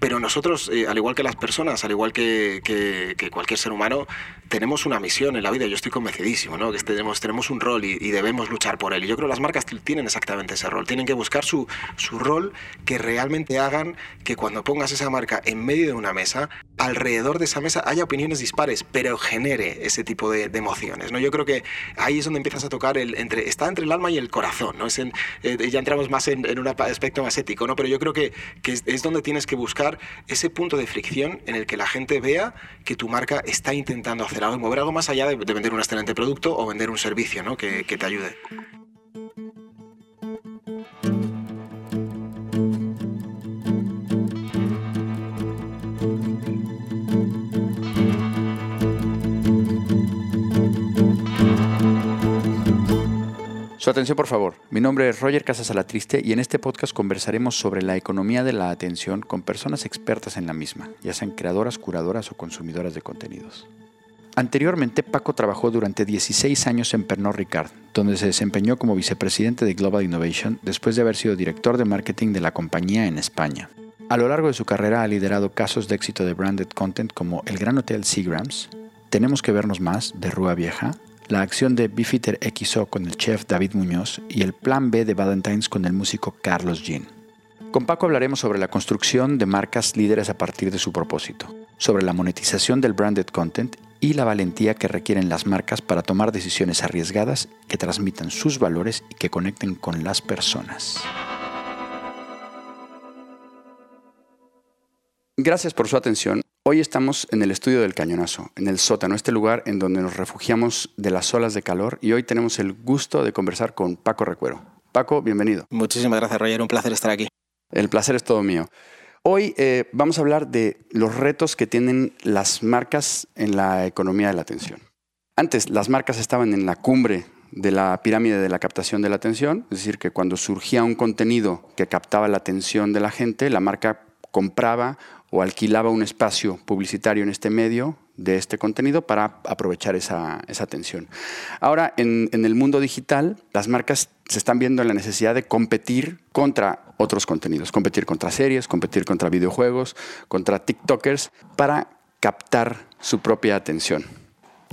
Pero nosotros, eh, al igual que las personas, al igual que, que, cualquier ser humano, tenemos una misión en la vida. Yo estoy convencidísimo, ¿no? Que tenemos, tenemos un rol y, debemos luchar por él. Y yo creo que las marcas tienen exactamente ese rol. Tienen que buscar su, su rol que realmente hagan que cuando pongas esa marca en medio de una mesa, alrededor de esa mesa haya opiniones dispares, pero genere ese tipo de, emociones. ¿no? Yo creo que ahí es donde empiezas a tocar el entre está entre el alma y el corazón. ¿no? Es en, eh, ya entramos más en, en, un aspecto más ético, ¿no? pero yo creo que, que es donde tienes que buscar ese punto de fricción en el que la gente vea que tu marca está intentando hacer algo y mover algo más allá de, vender un excelente producto o vender un servicio ¿no? que, que te ayude. Su atención, por favor. Mi nombre es Roger Casas Alatriste y en este podcast conversaremos sobre la economía de la atención con personas expertas en la misma, ya sean creadoras, curadoras o consumidoras de contenidos. Anteriormente, Paco trabajó durante 16 años en Pernod Ricard, donde se desempeñó como vicepresidente de Global Innovation después de haber sido director de marketing de la compañía en España. A lo largo de su carrera ha liderado casos de éxito de branded content como El Gran Hotel Seagrams, Tenemos que vernos más de Rúa Vieja, la acción de Beefeater XO con el chef David Muñoz y el plan B de Valentine's con el músico Carlos Jean. Con Paco hablaremos sobre la construcción de marcas líderes a partir de su propósito, sobre la monetización del branded content y la valentía que requieren las marcas para tomar decisiones arriesgadas que transmitan sus valores y que conecten con las personas. Gracias por su atención. Hoy estamos en el estudio del Cañonazo, en el sótano, este lugar en donde nos refugiamos de las olas de calor y hoy tenemos el gusto de conversar con Paco Recuero. Paco, bienvenido. Muchísimas gracias, Roger. Un placer estar aquí. El placer es todo mío. Hoy eh, vamos a hablar de los retos que tienen las marcas en la economía de la atención. Antes, las marcas estaban en la cumbre de la pirámide de la captación de la atención, es decir, que cuando surgía un contenido que captaba la atención de la gente, la marca compraba o alquilaba un espacio publicitario en este medio de este contenido para aprovechar esa, atención. Ahora, en, el mundo digital, las marcas se están viendo en la necesidad de competir contra otros contenidos, competir contra series, competir contra videojuegos, contra TikTokers, para captar su propia atención.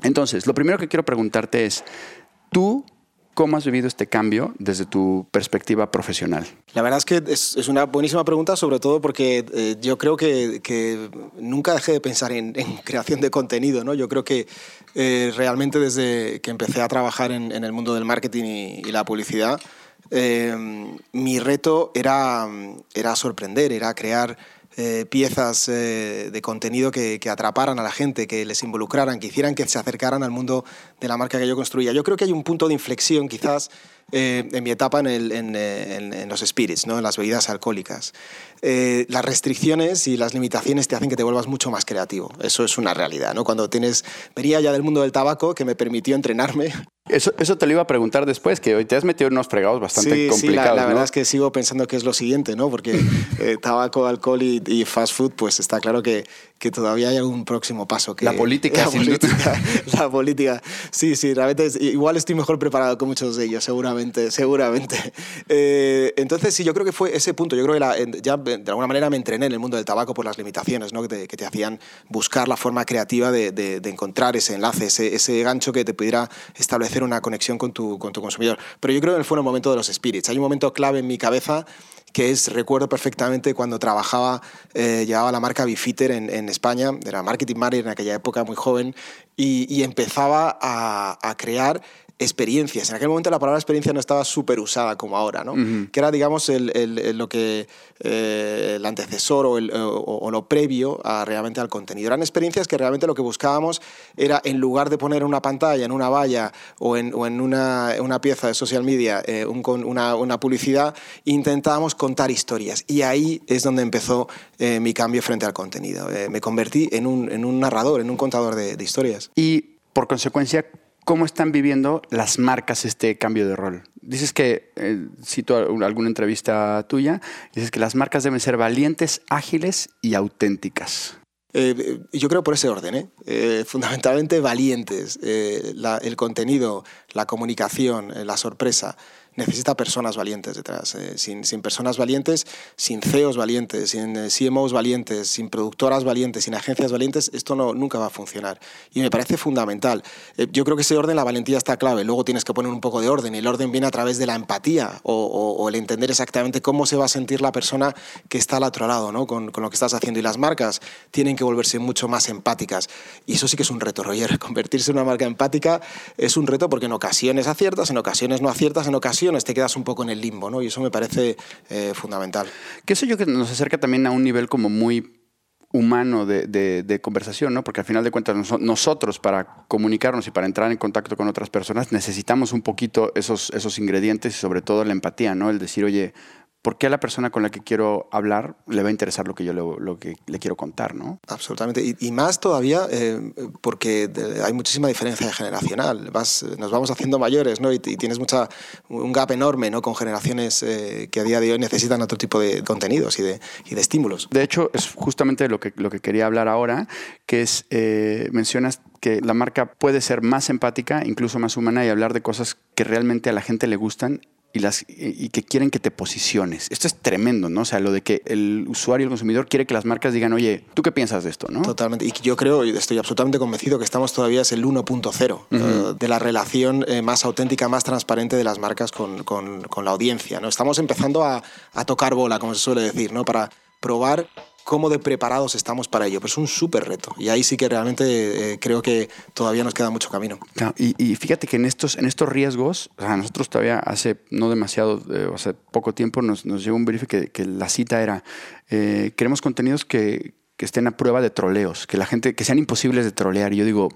Entonces, lo primero que quiero preguntarte es, ¿tú ¿Cómo has vivido este cambio desde tu perspectiva profesional? La verdad es que es, una buenísima pregunta, sobre todo porque eh, yo creo que, nunca dejé de pensar en, creación de contenido. ¿no? Yo creo que eh, realmente desde que empecé a trabajar en, el mundo del marketing y, la publicidad, eh, mi reto era, era sorprender, era crear eh, piezas eh, de contenido que, atraparan a la gente, que les involucraran, que hicieran que se acercaran al mundo de la marca que yo construía. Yo creo que hay un punto de inflexión quizás eh, en mi etapa en, los spirits, ¿no? en las bebidas alcohólicas. las restricciones y las limitaciones te hacen que te vuelvas mucho más creativo. Eso es una realidad. ¿no? Cuando tienes, venía ya del mundo del tabaco, que me permitió entrenarme eso, eso te lo iba a preguntar después, que hoy te has metido en unos fregados bastante complicados. Sí, la, verdad es que sigo pensando que es lo siguiente, ¿no? Porque eh, tabaco, alcohol y, fast food, pues está claro que, que todavía hay algún próximo paso. Que, la política, la política, la política. Sí, sí, realmente igual estoy mejor preparado que muchos de ellos, seguramente, seguramente. Eh, entonces, sí, yo creo que fue ese punto. Yo creo que ya de alguna manera me entrené en el mundo del tabaco por las limitaciones, ¿no? Que te, que te hacían buscar la forma creativa de, de, de encontrar ese enlace, ese, ese gancho que te pudiera establecer una conexión con tu, con tu consumidor. Pero yo creo que fue el momento de los spirits. Hay un momento clave en mi cabeza que es, recuerdo perfectamente cuando trabajaba, eh, llevaba la marca Bifitter en, España, era marketing manager en aquella época, muy joven, y, empezaba a crear experiencias. En aquel momento la palabra experiencia no estaba súper usada como ahora, ¿no? que era, digamos, el, el, lo que, eh, el antecesor o, o, lo previo a, realmente al contenido. Eran experiencias que realmente lo que buscábamos era, en lugar de poner una pantalla, en una valla o en, o en una, una, pieza de social media eh, un, una, una, publicidad, intentábamos contar historias. Y ahí es donde empezó eh, mi cambio frente al contenido. me convertí en un, en un, narrador, en un contador de, de historias. Y, por consecuencia, ¿Cómo están viviendo las marcas este cambio de rol? Dices que, eh, cito alguna entrevista tuya, dices que las marcas deben ser valientes, ágiles y auténticas. Eh, yo creo por ese orden, ¿eh? fundamentalmente valientes. el contenido, la comunicación, la sorpresa. Necesita personas valientes detrás. Eh, sin, sin, personas valientes, sin CEOs valientes, sin eh, CMOs valientes, sin productoras valientes, sin agencias valientes, esto no, nunca va a funcionar. Y me parece fundamental. Eh, yo creo que ese orden, la valentía está clave. Luego tienes que poner un poco de orden el orden viene a través de la empatía o, o, el entender exactamente cómo se va a sentir la persona que está al otro lado ¿no? con, con, lo que estás haciendo. Y las marcas tienen que volverse mucho más empáticas. Y eso sí que es un reto, Roger. Convertirse en una marca empática es un reto porque en ocasiones aciertas, en ocasiones no aciertas, en ocasiones te quedas un poco en el limbo, ¿no? Y eso me parece eh, fundamental. Que eso yo que nos acerca también a un nivel como muy humano de, conversación, ¿no? Porque al final de cuentas nosotros para comunicarnos y para entrar en contacto con otras personas necesitamos un poquito esos, esos ingredientes y sobre todo la empatía, ¿no? El decir, oye, ¿por qué a la persona con la que quiero hablar le va a interesar lo que yo le, lo que le quiero contar? ¿no? Absolutamente. Y, más todavía eh, porque hay muchísima diferencia generacional. Vas, nos vamos haciendo mayores ¿no? y, tienes mucha, un gap enorme ¿no? con generaciones eh, que a día de hoy necesitan otro tipo de contenidos y de, y de, estímulos. De hecho, es justamente lo que, lo que quería hablar ahora, que es, eh, mencionas que la marca puede ser más empática, incluso más humana y hablar de cosas que realmente a la gente le gustan y, las, y que quieren que te posiciones. Esto es tremendo, ¿no? O sea, lo de que el usuario, el consumidor quiere que las marcas digan, oye, ¿tú qué piensas de esto? ¿no? Totalmente. Y yo creo, estoy absolutamente convencido que estamos todavía es el 1.0 eh, de la relación eh, más auténtica, más transparente de las marcas con, con, con la audiencia. ¿no? Estamos empezando a, a tocar bola, como se suele decir, ¿no? para probar cómo de preparados estamos para ello. Pero es un súper reto y ahí sí que realmente eh, creo que todavía nos queda mucho camino. y, fíjate que en estos, en estos riesgos, o nosotros todavía hace no demasiado, eh, hace poco tiempo nos, nos llegó un brief que, la cita era, eh, queremos contenidos que, que estén a prueba de troleos, que la gente, que sean imposibles de trolear. Y yo digo,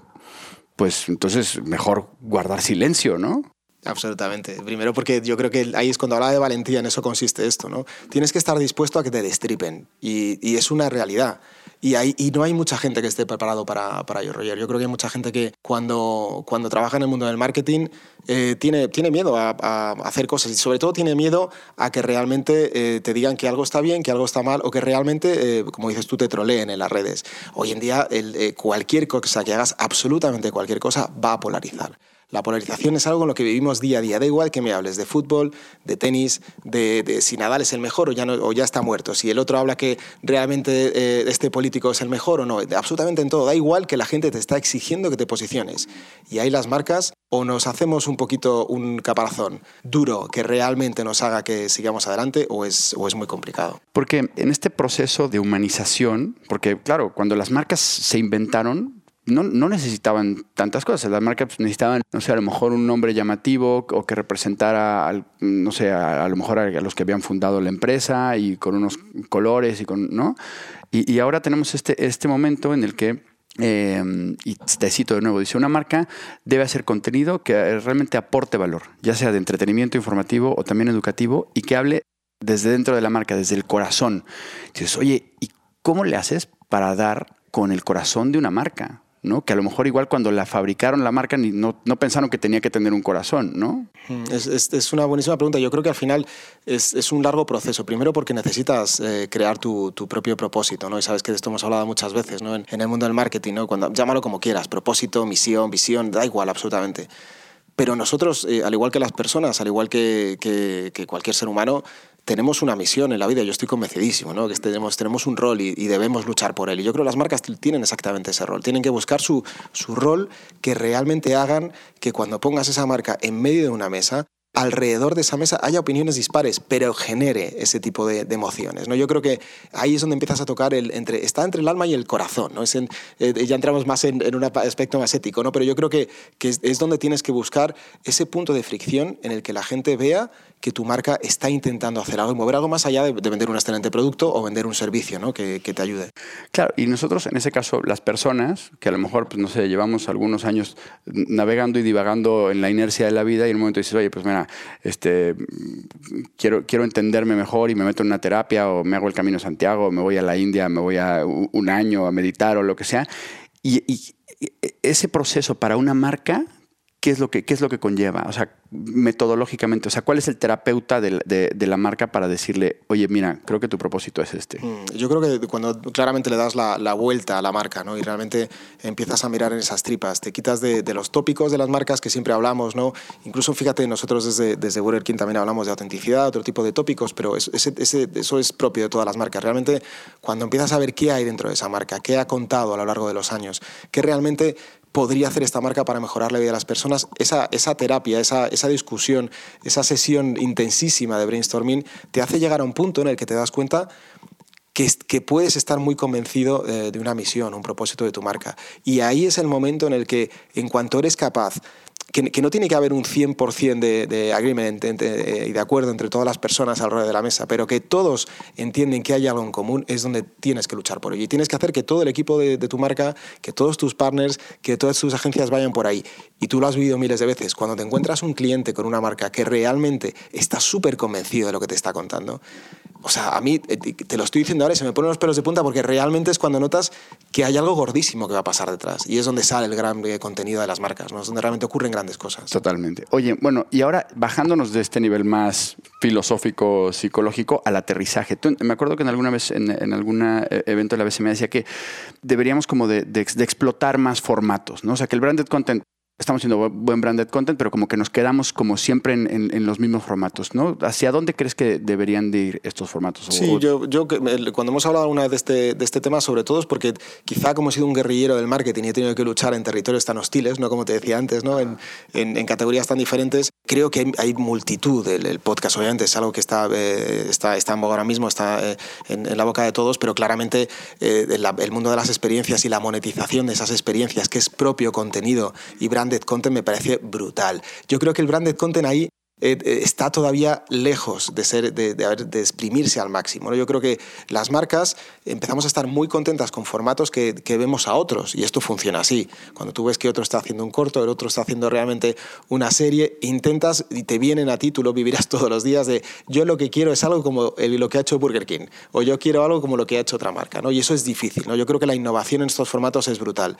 pues entonces mejor guardar silencio, ¿no? Absolutamente. Primero porque yo creo que ahí es cuando hablaba de valentía, en eso consiste esto, ¿no? Tienes que estar dispuesto a que te destripen y, y es una realidad. Y, hay, y no hay mucha gente que esté preparado para, para ello, Roger. Yo creo que hay mucha gente que cuando, cuando trabaja en el mundo del marketing eh, tiene, tiene miedo a, a, hacer cosas y sobre todo tiene miedo a que realmente eh, te digan que algo está bien, que algo está mal o que realmente, eh, como dices tú, te troleen en las redes. Hoy en día el, cualquier cosa que hagas, absolutamente cualquier cosa, va a polarizar. La polarización es algo en lo que vivimos día a día. Da igual que me hables de fútbol, de tenis, de, si Nadal es el mejor o ya, está muerto. Si el otro habla que realmente eh, este político es el mejor o no. Absolutamente en todo. Da igual que la gente te está exigiendo que te posiciones. Y ahí las marcas o nos hacemos un poquito un caparazón duro que realmente nos haga que sigamos adelante o es muy complicado. Porque en este proceso de humanización, porque claro, cuando las marcas se inventaron, no, necesitaban tantas cosas. Las marcas pues, necesitaban, no sé, a lo mejor un nombre llamativo o que representara, no sé, a, lo mejor a, los que habían fundado la empresa y con unos colores y con, ¿no? Y, ahora tenemos este, este momento en el que eh, y te cito de nuevo, dice, una marca debe hacer contenido que realmente aporte valor, ya sea de entretenimiento informativo o también educativo, y que hable desde dentro de la marca, desde el corazón. Dices, oye, ¿y cómo le haces para dar con el corazón de una marca? ¿No? Que a lo mejor igual cuando la fabricaron la marca no, no pensaron que tenía que tener un corazón, ¿no? Mm, es, es, una buenísima pregunta. Yo creo que al final es, es un largo proceso. Primero porque necesitas eh, crear tu, tu, propio propósito, ¿no? Y sabes que de esto hemos hablado muchas veces, ¿no? En, el mundo del marketing, ¿no? Cuando, llámalo como quieras, propósito, misión, visión, da igual absolutamente. Pero nosotros, eh, al igual que las personas, al igual que, que cualquier ser humano, tenemos una misión en la vida, yo estoy convencidísimo, ¿no? que tenemos, tenemos un rol y, debemos luchar por él. Y yo creo que las marcas tienen exactamente ese rol, tienen que buscar su, su rol que realmente hagan que cuando pongas esa marca en medio de una mesa, alrededor de esa mesa haya opiniones dispares, pero genere ese tipo de, de, emociones. ¿no? Yo creo que ahí es donde empiezas a tocar, el, entre, está entre el alma y el corazón. ¿no? Es en, eh, ya entramos más en, en, un aspecto más ético, ¿no? pero yo creo que, que es, es, donde tienes que buscar ese punto de fricción en el que la gente vea que tu marca está intentando hacer algo y mover algo más allá de, de vender un excelente producto o vender un servicio ¿no? que, que, te ayude. Claro, y nosotros en ese caso, las personas, que a lo mejor, pues no sé, llevamos algunos años navegando y divagando en la inercia de la vida y en un momento dices, oye, pues mira, este, quiero, quiero entenderme mejor y me meto en una terapia o me hago el Camino Santiago, me voy a la India, me voy a un año a meditar o lo que sea. Y, y ese proceso para una marca ¿qué es lo que, qué es lo que conlleva? O sea, metodológicamente, o sea, ¿cuál es el terapeuta de, la marca para decirle, oye, mira, creo que tu propósito es este? Mm, yo creo que cuando claramente le das la, vuelta a la marca, ¿no? Y realmente empiezas a mirar en esas tripas, te quitas de, los tópicos de las marcas que siempre hablamos, ¿no? Incluso, fíjate, nosotros desde, desde Burger King también hablamos de autenticidad, otro tipo de tópicos, pero eso, eso es propio de todas las marcas. Realmente, cuando empiezas a ver qué hay dentro de esa marca, qué ha contado a lo largo de los años, qué realmente podría hacer esta marca para mejorar la vida de las personas, esa, terapia, esa, discusión, esa sesión intensísima de brainstorming te hace llegar a un punto en el que te das cuenta que, que puedes estar muy convencido eh, de una misión, un propósito de tu marca. Y ahí es el momento en el que, en cuanto eres capaz que, no tiene que haber un 100% de, de agreement eh, y de acuerdo entre todas las personas alrededor de la mesa, pero que todos entienden que hay algo en común, es donde tienes que luchar por ello. Y tienes que hacer que todo el equipo de, tu marca, que todos tus partners, que todas tus agencias vayan por ahí. Y tú lo has vivido miles de veces. Cuando te encuentras un cliente con una marca que realmente está súper convencido de lo que te está contando, o sea, a mí eh, te lo estoy diciendo ahora y se me ponen los pelos de punta porque realmente es cuando notas que hay algo gordísimo que va a pasar detrás. Y es donde sale el gran eh, contenido de las marcas, ¿no? es donde realmente ocurren grandes cosas. Totalmente. Oye, bueno, y ahora bajándonos de este nivel más filosófico, psicológico, al aterrizaje. me acuerdo que en alguna vez, en, algún eh, evento de la me decía que deberíamos como de, explotar más formatos, ¿no? O sea, que el branded content estamos haciendo buen branded content, pero como que nos quedamos como siempre en, los mismos formatos, ¿no? ¿Hacia dónde crees que deberían de ir estos formatos? Sí, yo, yo cuando hemos hablado una vez de este, de este tema, sobre todo es porque quizá como he sido un guerrillero del marketing y he tenido que luchar en territorios tan hostiles, ¿no? Como te decía antes, ¿no? En, en, categorías tan diferentes, creo que hay, multitud. El, podcast obviamente es algo que está, eh, está, está en ahora mismo, está eh, en, la boca de todos, pero claramente eh, el, mundo de las experiencias y la monetización de esas experiencias, que es propio contenido y brand content me parece brutal. Yo creo que el branded content ahí eh, eh, está todavía lejos de, ser, de, de, exprimirse al máximo. Yo creo que las marcas empezamos a estar muy contentas con formatos que, que, vemos a otros y esto funciona así. Cuando tú ves que otro está haciendo un corto, el otro está haciendo realmente una serie, intentas y te vienen a ti, tú lo vivirás todos los días de yo lo que quiero es algo como lo que ha hecho Burger King o yo quiero algo como lo que ha hecho otra marca. ¿no? Y eso es difícil. ¿no? Yo creo que la innovación en estos formatos es brutal.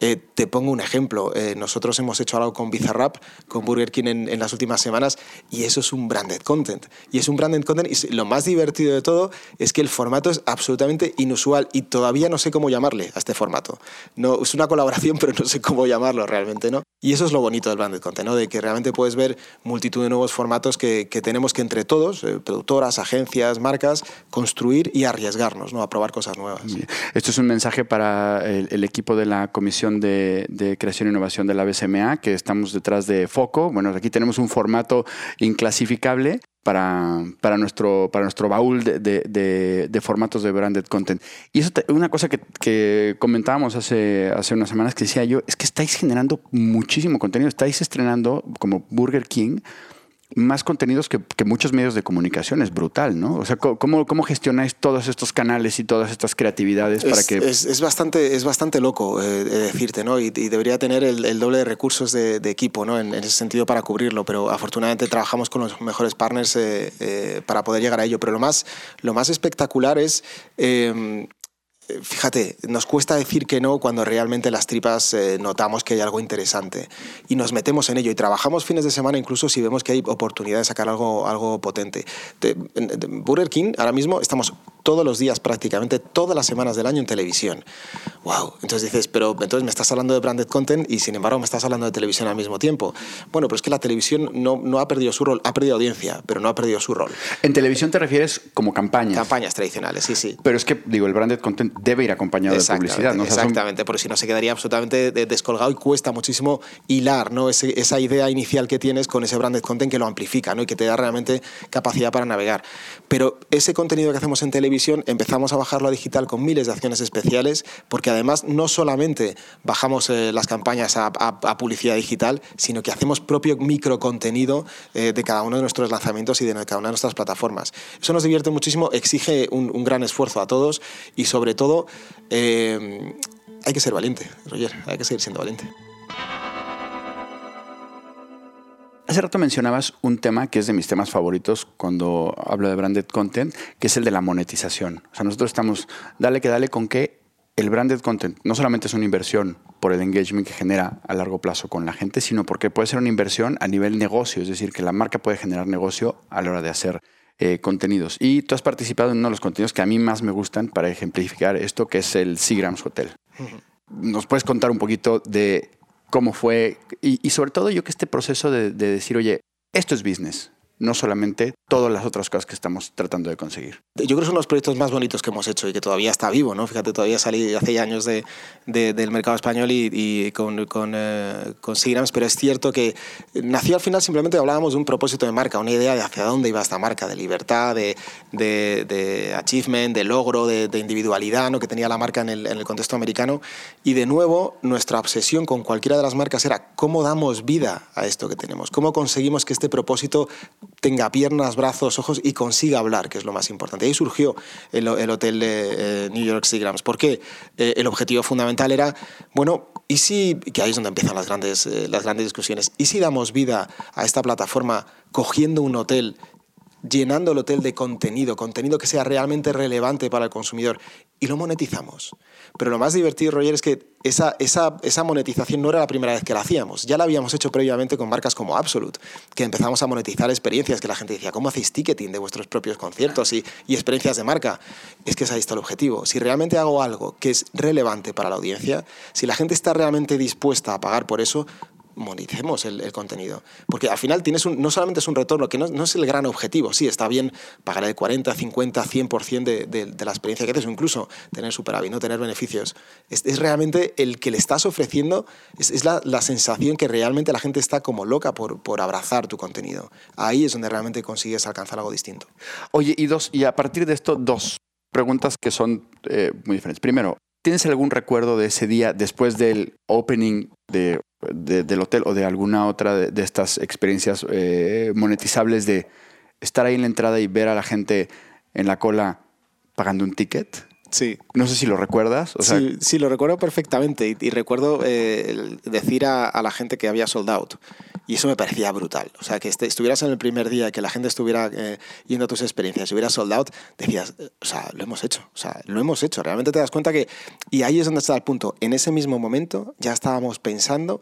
Eh, te pongo un ejemplo. nosotros hemos hecho algo con Bizarrap, con Burger King en, en las últimas semanas y eso es un branded content. Y es un branded content y lo más divertido de todo es que el formato es absolutamente inusual y todavía no sé cómo llamarle a este formato. No, es una colaboración, pero no sé cómo llamarlo realmente, ¿no? Y eso es lo bonito del branded content, ¿no? De que realmente puedes ver multitud de nuevos formatos que, que tenemos que entre todos, eh, productoras, agencias, marcas, construir y arriesgarnos, ¿no? A probar cosas nuevas. Esto es un mensaje para el, equipo de la Comisión de, de Creación e Innovación de la BSMA, que estamos detrás de Foco. Bueno, aquí tenemos un formato inclasificable para, para, nuestro, para nuestro baúl de, de, formatos de branded content. Y eso, una cosa que, que, comentábamos hace, hace unas semanas que decía yo, es que estáis generando muchísimo contenido, estáis estrenando como Burger King más contenidos que, muchos medios de comunicación. Es brutal, ¿no? O sea, ¿cómo, cómo gestionáis todos estos canales y todas estas creatividades para que...? Es, bastante, es bastante loco eh, decirte, ¿no? Y, debería tener el, doble de recursos de, equipo, ¿no? En, ese sentido para cubrirlo, pero afortunadamente trabajamos con los mejores partners eh, eh, para poder llegar a ello. Pero lo más, lo más espectacular es fíjate, nos cuesta decir que no cuando realmente las tripas eh, notamos que hay algo interesante y nos metemos en ello y trabajamos fines de semana incluso si vemos que hay oportunidad de sacar algo, algo potente. Burger King, ahora mismo estamos todos los días prácticamente, todas las semanas del año en televisión. ¡Wow! Entonces dices, pero entonces me estás hablando de branded content y sin embargo me estás hablando de televisión al mismo tiempo. Bueno, pero es que la televisión no, no ha perdido su rol, ha perdido audiencia, pero no ha perdido su rol. En televisión te refieres como campañas. Campañas tradicionales, sí, sí. Pero es que, digo, el branded content debe ir acompañado de publicidad. ¿no? exactamente, porque si no se quedaría absolutamente descolgado y cuesta muchísimo hilar ¿no? esa idea inicial que tienes con ese branded content que lo amplifica ¿no? y que te da realmente capacidad para navegar. Pero ese contenido que hacemos en televisión empezamos a bajarlo a digital con miles de acciones especiales, porque además no solamente bajamos eh, las campañas a, publicidad digital, sino que hacemos propio microcontenido eh, de cada uno de nuestros lanzamientos y de cada una de nuestras plataformas. Eso nos divierte muchísimo, exige un gran esfuerzo a todos y sobre todo eh, hay que ser valiente, Roger, hay que seguir siendo valiente. Hace rato mencionabas un tema que es de mis temas favoritos cuando hablo de branded content, que es el de la monetización. O sea, nosotros estamos, dale que dale con que el branded content no solamente es una inversión por el engagement que genera a largo plazo con la gente, sino porque puede ser una inversión a nivel negocio, es decir, que la marca puede generar negocio a la hora de hacer eh, contenidos. Y tú has participado en uno de los contenidos que a mí más me gustan para ejemplificar esto, que es el Seagrams Hotel. ¿Nos puedes contar un poquito de cómo fue y, sobre todo yo que este proceso de decir, oye, esto es business, no solamente todas las otras cosas que estamos tratando de conseguir. Yo creo que son los proyectos más bonitos que hemos hecho y que todavía está vivo, ¿no? Fíjate, todavía salí hace años de, del mercado español y, con, con, eh, pero es cierto que nació al final simplemente hablábamos de un propósito de marca, una idea de hacia dónde iba esta marca, de libertad, de, achievement, de logro, de, individualidad, ¿no? Que tenía la marca en el contexto americano. Y de nuevo, nuestra obsesión con cualquiera de las marcas era cómo damos vida a esto que tenemos, cómo conseguimos que este propósito tenga piernas, brazos, ojos y consiga hablar, que es lo más importante. Ahí surgió el, hotel de eh, New York Seagrams. ¿Por qué? Eh, el objetivo fundamental era, bueno, ¿y si, que ahí es donde empiezan las grandes, eh, las grandes discusiones, ¿y si damos vida a esta plataforma cogiendo un hotel llenando el hotel de contenido, contenido que sea realmente relevante para el consumidor y lo monetizamos. Pero lo más divertido, Roger, es que esa, esa, esa, monetización no era la primera vez que la hacíamos. Ya la habíamos hecho previamente con marcas como Absolute, que empezamos a monetizar experiencias que la gente decía, ¿cómo hacéis ticketing de vuestros propios conciertos y, y experiencias de marca? Es que es ahí está el objetivo. Si realmente hago algo que es relevante para la audiencia, si la gente está realmente dispuesta a pagar por eso, moneticemos el, contenido. Porque al final tienes no solamente es un retorno, que no, es el gran objetivo, sí, está bien pagar el 40, 50, 100% de, de, la experiencia que haces, o incluso tener superávit, no tener beneficios. Es, realmente el que le estás ofreciendo, es, la, la, sensación que realmente la gente está como loca por, por abrazar tu contenido. Ahí es donde realmente consigues alcanzar algo distinto. Oye, y, dos, y a partir de esto, dos preguntas que son eh, muy diferentes. Primero, ¿tienes algún recuerdo de ese día después del opening de del hotel o de alguna otra de, estas experiencias eh, monetizables de estar ahí en la entrada y ver a la gente en la cola pagando un ticket? Sí. No sé si lo recuerdas. sí, sí, lo recuerdo perfectamente. Y, recuerdo eh, decir a, la gente que había sold out. Y eso me parecía brutal. O sea, que este, estuvieras en el primer día, que la gente estuviera eh, yendo a tus experiencias y hubiera sold out, decías, o sea, lo hemos hecho. O sea, lo hemos hecho. Realmente te das cuenta que. Y ahí es donde está el punto. En ese mismo momento ya estábamos pensando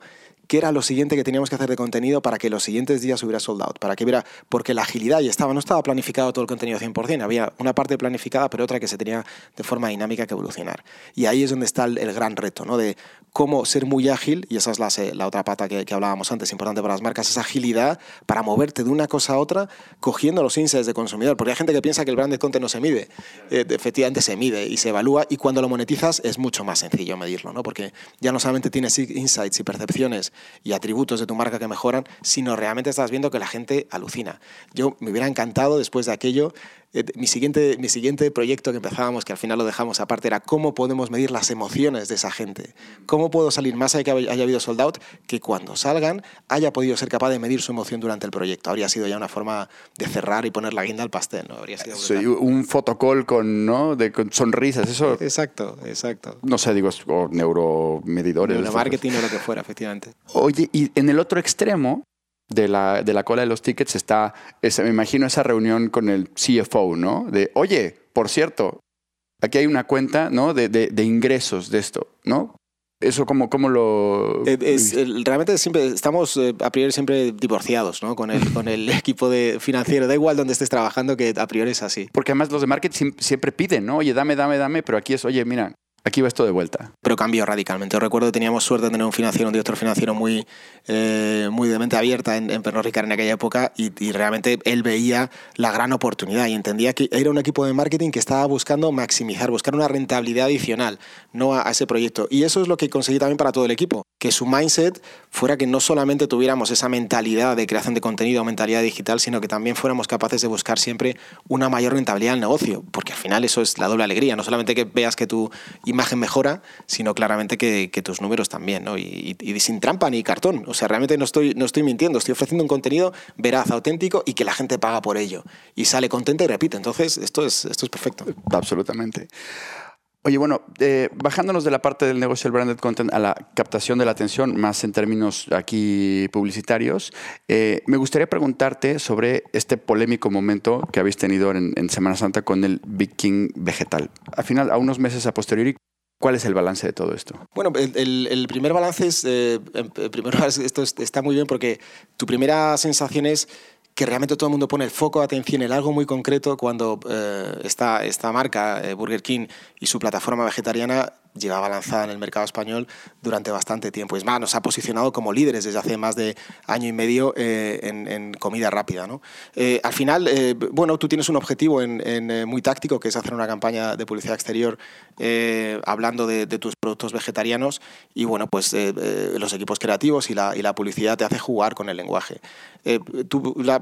qué era lo siguiente que teníamos que hacer de contenido para que los siguientes días hubiera sold out, para que hubiera, porque la agilidad ya estaba, no estaba planificado todo el contenido 100%, había una parte planificada, pero otra que se tenía de forma dinámica que evolucionar. Y ahí es donde está el, gran reto, ¿no? De cómo ser muy ágil, y esa es la, la otra pata que, hablábamos antes, importante para las marcas, esa agilidad para moverte de una cosa a otra cogiendo los insights de consumidor, porque hay gente que piensa que el branded content no se mide, eh, efectivamente se mide y se evalúa, y cuando lo monetizas es mucho más sencillo medirlo, ¿no? Porque ya no solamente tienes insights y percepciones y atributos de tu marca que mejoran, sino realmente estás viendo que la gente alucina. Yo me hubiera encantado después de aquello eh, mi, siguiente, mi siguiente proyecto que empezábamos, que al final lo dejamos aparte, era cómo podemos medir las emociones de esa gente. ¿Cómo puedo salir más allá de que haya habido sold out, que cuando salgan haya podido ser capaz de medir su emoción durante el proyecto? Habría sido ya una forma de cerrar y poner la guinda al pastel, ¿no? Habría sido un fotocall con, ¿no? de, con sonrisas, eso... Exacto, exacto. No sé, digo, o neuromedidores. Neuromarketing o lo que fuera, efectivamente. Oye, y en el otro extremo, de la, de la cola de los tickets está, me imagino esa reunión con el CFO, ¿no? De, oye, por cierto, aquí hay una cuenta, ¿no? De, de, ingresos de esto, ¿no? Eso como, cómo lo... Eh, es, realmente siempre estamos eh, a priori siempre divorciados ¿no? con, el, con el equipo de financiero. Da igual donde estés trabajando que a priori es así. Porque además los de marketing siempre piden, ¿no? Oye, dame, dame, dame, pero aquí es, oye, mira, Aquí va esto de vuelta. Pero cambió radicalmente. Yo recuerdo que teníamos suerte de tener un financiero, un director financiero muy, eh, muy de mente abierta en, en Pernod Ricard en aquella época y, realmente él veía la gran oportunidad y entendía que era un equipo de marketing que estaba buscando maximizar, buscar una rentabilidad adicional, no a, ese proyecto. Y eso es lo que conseguí también para todo el equipo, que su mindset fuera que no solamente tuviéramos esa mentalidad de creación de contenido mentalidad digital, sino que también fuéramos capaces de buscar siempre una mayor rentabilidad al negocio, porque al final eso es la doble alegría, no solamente que veas que tu imagen mejora, sino claramente que, tus números también, ¿no? Y, sin trampa ni cartón. O sea, realmente no estoy, no estoy mintiendo, estoy ofreciendo un contenido veraz, auténtico y que la gente paga por ello. Y sale contenta y repite. Entonces, esto es, esto es perfecto. Absolutamente. Oye, bueno, eh, bajándonos de la parte del negocio del branded content a la captación de la atención, más en términos aquí publicitarios, eh, me gustaría preguntarte sobre este polémico momento que habéis tenido en, Semana Santa con el Viking vegetal. Al final, a unos meses a posteriori, ¿Cuál es el balance de todo esto? Bueno, el, primer balance es, eh, primero esto está muy bien porque tu primera sensación es que realmente todo el mundo pone el foco de atención en algo muy concreto cuando eh, esta, marca, eh, Burger King, y su plataforma vegetariana llevaba lanzada en el mercado español durante bastante tiempo. Es más, nos ha posicionado como líderes desde hace más de año y medio eh, en, comida rápida. ¿no? Eh, al final, eh, bueno, tú tienes un objetivo en, muy táctico, que es hacer una campaña de publicidad exterior hablando de, tus productos vegetarianos y bueno, pues los equipos creativos y la, publicidad te hace jugar con el lenguaje.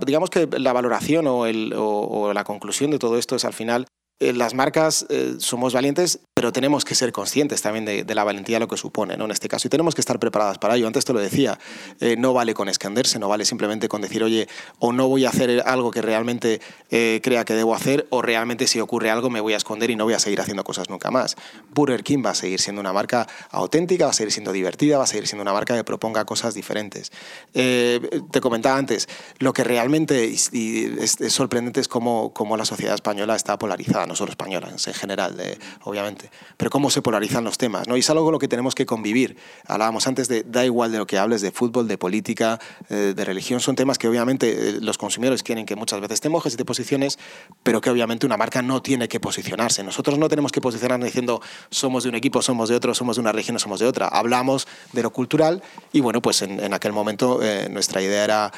digamos que la valoración o la conclusión de todo esto es al final eh, las marcas eh, somos valientes, pero tenemos que ser conscientes también de, la valentía lo que supone, ¿no? En este caso, y tenemos que estar preparadas para ello. Antes te lo decía, eh, no vale con esconderse, no vale simplemente con decir, oye, o no voy a hacer algo que realmente crea que debo hacer, o realmente si ocurre algo me voy a esconder y no voy a seguir haciendo cosas nunca más. Burger King va a seguir siendo una marca auténtica, va a seguir siendo divertida, va a seguir siendo una marca que proponga cosas diferentes. te comentaba antes, lo que realmente es, sorprendente es cómo, cómo la sociedad española está polarizada no solo española, en general, obviamente, pero cómo se polarizan los temas, ¿no? Y es algo con lo que tenemos que convivir. Hablábamos antes de, da igual de lo que hables, de fútbol, de política, eh, de religión, son temas que obviamente eh, los consumidores quieren que muchas veces te mojes y te posiciones, pero que obviamente una marca no tiene que posicionarse. Nosotros no tenemos que posicionarnos diciendo somos de un equipo, somos de otro, somos de una región, somos de otra. Hablamos de lo cultural y bueno, pues en, aquel momento eh, nuestra idea era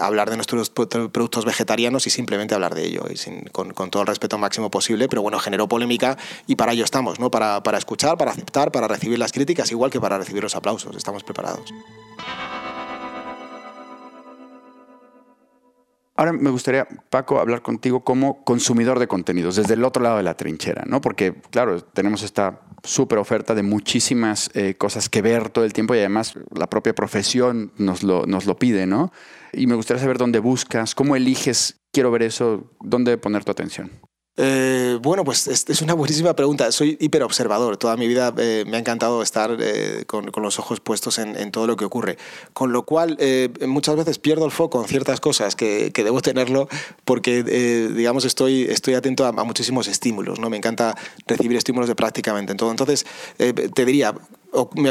hablar de nuestros productos vegetarianos y simplemente hablar de ello, y sin, con, con todo el respeto máximo posible pero bueno, generó polémica y para ello estamos, ¿no? Para, para escuchar, para aceptar, para recibir las críticas, igual que para recibir los aplausos. Estamos preparados. Ahora me gustaría, Paco, hablar contigo como consumidor de contenidos, desde el otro lado de la trinchera, ¿no? Porque, claro, tenemos esta súper oferta de muchísimas eh, cosas que ver todo el tiempo y además la propia profesión nos lo, nos lo pide, ¿no? Y me gustaría saber dónde buscas, cómo eliges, quiero ver eso, dónde poner tu atención. Eh, bueno, pues es, una buenísima pregunta. Soy hiperobservador. Toda mi vida eh, me ha encantado estar eh, con, los ojos puestos en, todo lo que ocurre. Con lo cual, muchas veces pierdo el foco en ciertas cosas que, debo tenerlo porque, digamos, estoy, estoy atento a, a, muchísimos estímulos. ¿no? Me encanta recibir estímulos de prácticamente en todo. Entonces, te diría,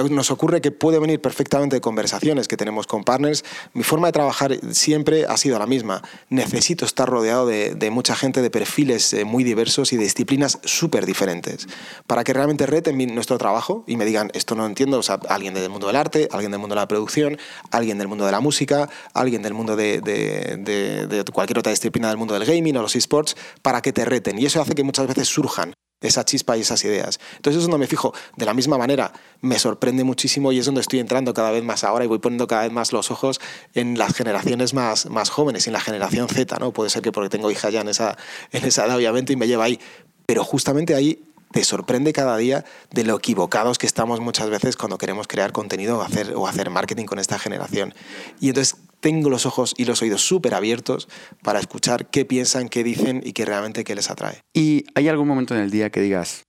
nos ocurre que puede venir perfectamente de conversaciones que tenemos con partners. Mi forma de trabajar siempre ha sido la misma. Necesito estar rodeado de, mucha gente de perfiles eh, muy diversos y de disciplinas súper diferentes para que realmente reten nuestro trabajo y me digan, esto no entiendo, o sea, alguien del mundo del arte, alguien del mundo de la producción, alguien del mundo de la música, alguien del mundo de, de cualquier otra disciplina del mundo del gaming o los esports, para que te reten. Y eso hace que muchas veces surjan esa chispa y esas ideas. Entonces es donde me fijo. De la misma manera, me sorprende muchísimo y es donde estoy entrando cada vez más ahora y voy poniendo cada vez más los ojos en las generaciones más, más jóvenes, en la generación Z, ¿no? Puede ser que porque tengo hija ya en esa, en esa edad, obviamente, y me lleva ahí. Pero justamente ahí te sorprende cada día de lo equivocados que estamos muchas veces cuando queremos crear contenido o hacer, o hacer marketing con esta generación. Y entonces tengo los ojos y los oídos súper abiertos para escuchar qué piensan, qué dicen y qué realmente qué les atrae. ¿Y hay algún momento en el día que digas,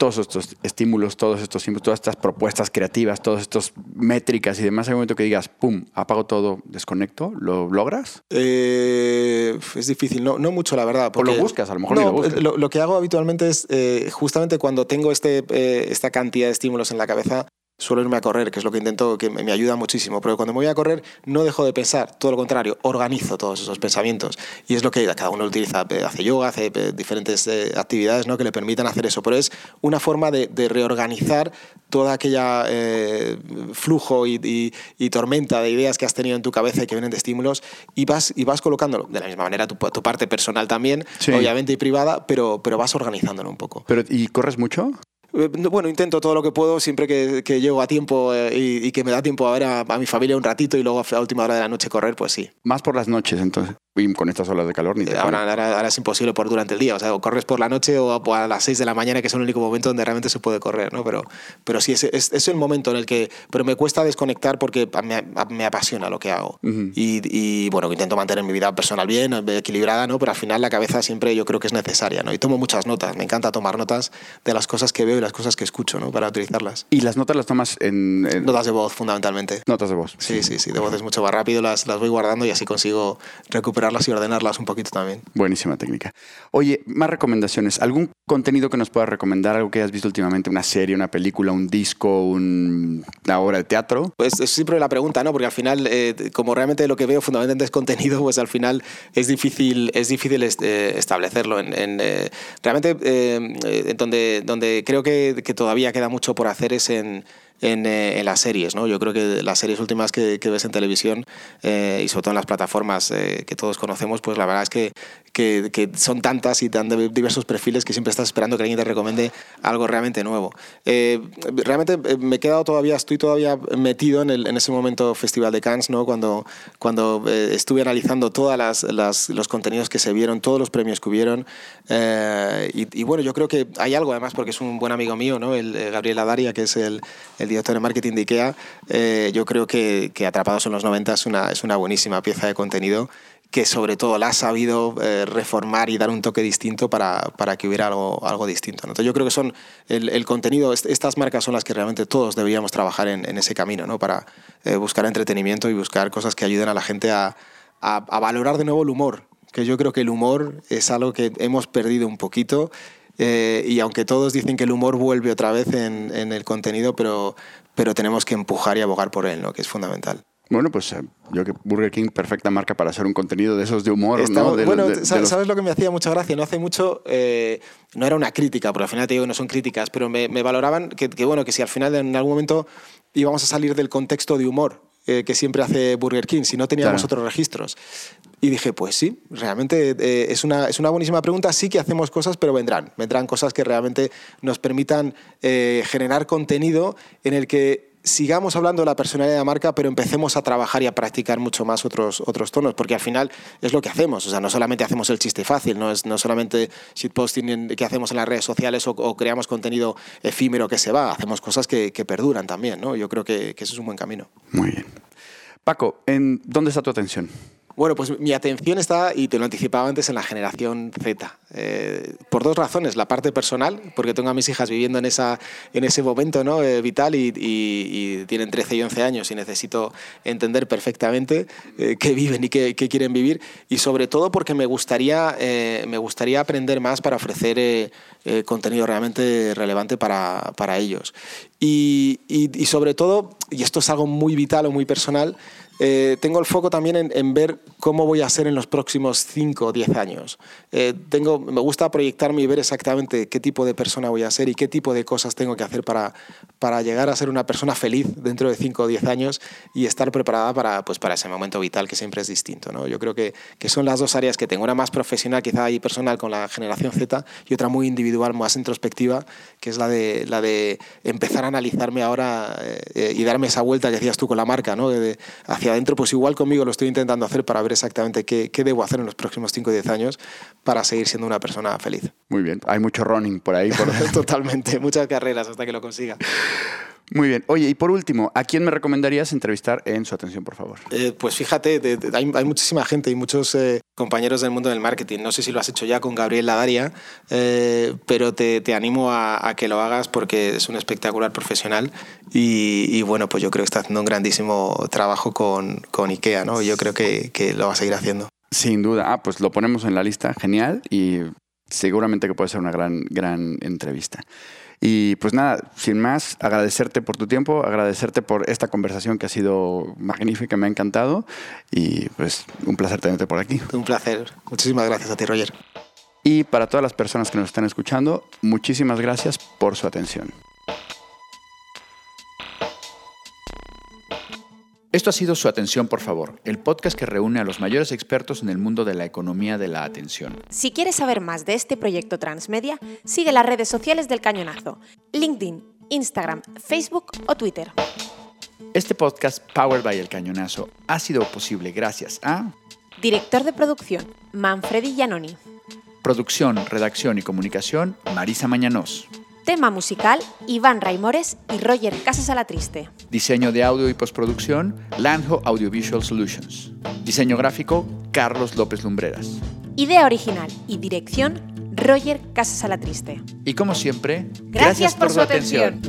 todos estos estímulos, todos estos todas estas propuestas creativas, todas estas métricas y demás, hay un momento que digas, pum, apago todo, desconecto, ¿lo logras? Eh, es difícil, no, no mucho la verdad. Porque, o lo buscas, a lo mejor lo, buscas. lo, que hago habitualmente es, eh, justamente cuando tengo este, eh, esta cantidad de estímulos en la cabeza, suelo irme a correr, que es lo que intento, que me ayuda muchísimo. Pero cuando me voy a correr, no dejo de pensar, todo lo contrario, organizo todos esos pensamientos. Y es lo que cada uno utiliza, eh, hace yoga, hace eh, diferentes eh, actividades ¿no? que le permitan hacer eso. Pero es una forma de, reorganizar toda aquella flujo y, tormenta de ideas que has tenido en tu cabeza y que vienen de estímulos y vas, y vas colocándolo de la misma manera tu, tu parte personal también, obviamente y privada, pero, pero vas organizándolo un poco. Pero, ¿Y corres mucho? Eh, bueno, intento todo lo que puedo siempre que, que llego a tiempo eh, y, que me da tiempo a ver a, mi familia un ratito y luego a última hora de la noche correr, pues sí. Más por las noches, entonces. Y con estas olas de calor ni te ahora, ahora, es imposible por durante el día. O sea, o corres por la noche o a, las 6 de la mañana, que es el único momento donde realmente se puede correr, ¿no? Pero, pero sí, es, es, es el momento en el que... Pero me cuesta desconectar porque me, me apasiona lo que hago. y, y, bueno, intento mantener mi vida personal bien, equilibrada, ¿no? Pero al final la cabeza siempre yo creo que es necesaria, ¿no? Y tomo muchas notas. Me encanta tomar notas de las cosas que veo y las cosas que escucho, ¿no? Para utilizarlas. ¿Y las notas las tomas en...? Notas de voz, fundamentalmente. Notas de voz. Sí, sí, sí. De voz es mucho más rápido. Las, las voy guardando y así consigo recuperar y ordenarlas un poquito también. Buenísima técnica. Oye, más recomendaciones. ¿Algún contenido que nos puedas recomendar? ¿Algo que hayas visto últimamente? ¿Una serie, una película, un disco, una obra de teatro? Pues es siempre la pregunta, ¿no? Porque al final, eh, como realmente lo que veo fundamentalmente es contenido, pues al final es difícil, es difícil eh, establecerlo. En, eh, realmente, donde, donde creo que, que todavía queda mucho por hacer es en eh, en, las series. ¿no? Yo creo que las series últimas que, ves en televisión eh, y sobre todo en las plataformas eh, que todos conocemos, pues la verdad es que, que, son tantas y tan diversos perfiles que siempre estás esperando que alguien te recomiende algo realmente nuevo. realmente me he quedado todavía, estoy todavía metido en, el, en ese momento Festival de Cannes, ¿no? cuando, cuando estuve analizando todos los contenidos que se vieron, todos los premios que hubieron. Y, y, bueno, yo creo que hay algo además, porque es un buen amigo mío, ¿no? el, Gabriel Adaria, que es el, el director de marketing de IKEA, eh, yo creo que, que, Atrapados en los 90 es una, es una buenísima pieza de contenido que sobre todo la ha sabido eh, reformar y dar un toque distinto para, para que hubiera algo, algo distinto. Entonces yo creo que son el, el, contenido, estas marcas son las que realmente todos deberíamos trabajar en, en ese camino, ¿no? para eh, buscar entretenimiento y buscar cosas que ayuden a la gente a, a, a valorar de nuevo el humor, que yo creo que el humor es algo que hemos perdido un poquito eh, y aunque todos dicen que el humor vuelve otra vez en, en, el contenido, pero, pero tenemos que empujar y abogar por él, ¿no? que es fundamental. Bueno, pues eh, yo que Burger King, perfecta marca para hacer un contenido de esos de humor. ¿no? bueno, ¿sabes, lo que me hacía mucha gracia? No hace mucho, eh, no era una crítica, porque al final te digo que no son críticas, pero me, me valoraban que, que, bueno, que si al final en algún momento íbamos a salir del contexto de humor eh, que siempre hace Burger King, si no teníamos otros registros. Y dije, pues sí, realmente eh, es, una, es una buenísima pregunta. Sí que hacemos cosas, pero vendrán. Vendrán cosas que realmente nos permitan eh, generar contenido en el que sigamos hablando de la personalidad de la marca, pero empecemos a trabajar y a practicar mucho más otros, otros tonos, porque al final es lo que hacemos. O sea, no solamente hacemos el chiste fácil, no es no solamente shitposting que hacemos en las redes sociales o, creamos contenido efímero que se va, hacemos cosas que, que perduran también. ¿no? Yo creo que, que, eso es un buen camino. Muy bien. Paco, ¿en ¿dónde está tu atención? Bueno, pues mi atención está, y te lo anticipaba antes, en la generación Z. Eh, por dos razones. La parte personal, porque tengo a mis hijas viviendo en, esa, en ese momento ¿no? Eh, vital y, tienen 13 y 11 años y necesito entender perfectamente eh, qué viven y qué, quieren vivir. Y sobre todo porque me gustaría, me gustaría aprender más para ofrecer contenido realmente relevante para, para ellos. Y, y sobre todo, y esto es algo muy vital o muy personal, eh, tengo el foco también en, ver cómo voy a ser en los próximos 5 o 10 años. Eh, tengo, me gusta proyectarme y ver exactamente qué tipo de persona voy a ser y qué tipo de cosas tengo que hacer para, para llegar a ser una persona feliz dentro de 5 o 10 años y estar preparada para, pues, para ese momento vital que siempre es distinto. ¿no? Yo creo que, que son las dos áreas que tengo, una más profesional quizá y personal con la generación Z y otra muy individual, más introspectiva, que es la de, la de empezar a analizarme ahora eh, y darme esa vuelta que decías tú con la marca, ¿no? de, hacia adentro, pues igual conmigo lo estoy intentando hacer para ver exactamente qué, qué debo hacer en los próximos 5 o 10 años para seguir siendo una persona feliz. Muy bien, hay mucho running por ahí. Por... Totalmente, muchas carreras hasta que lo consiga. Muy bien. Oye, y por último, ¿a quién me recomendarías entrevistar en su atención, por favor? Eh, pues fíjate, hay, muchísima gente y muchos eh, compañeros del mundo del marketing. No sé si lo has hecho ya con Gabriel Ladaria, eh, pero te, animo a, que lo hagas porque es un espectacular profesional y, bueno, pues yo creo que está haciendo un grandísimo trabajo con, con IKEA, ¿no? Yo creo que, que lo va a seguir haciendo. Sin duda. Ah, pues lo ponemos en la lista. Genial. Y seguramente que puede ser una gran, gran entrevista. Y pues nada, sin más, agradecerte por tu tiempo, agradecerte por esta conversación que ha sido magnífica, me ha encantado y pues un placer tenerte por aquí. Un placer. Muchísimas gracias a ti, Roger. Y para todas las personas que nos están escuchando, muchísimas gracias por su atención. Esto ha sido Su Atención, por favor, el podcast que reúne a los mayores expertos en el mundo de la economía de la atención. Si quieres saber más de este proyecto transmedia, sigue las redes sociales del Cañonazo, LinkedIn, Instagram, Facebook o Twitter. Este podcast, Powered by El Cañonazo, ha sido posible gracias a... Director de producción, Manfredi Giannoni. Producción, redacción y comunicación, Marisa Mañanos. Tema musical, Iván Raimores y Roger Casas a la Triste. Diseño de audio y postproducción, Lanjo Audiovisual Solutions. Diseño gráfico, Carlos López Lumbreras. Idea original y dirección, Roger Casas a la Triste. Y como siempre, gracias, por, su atención.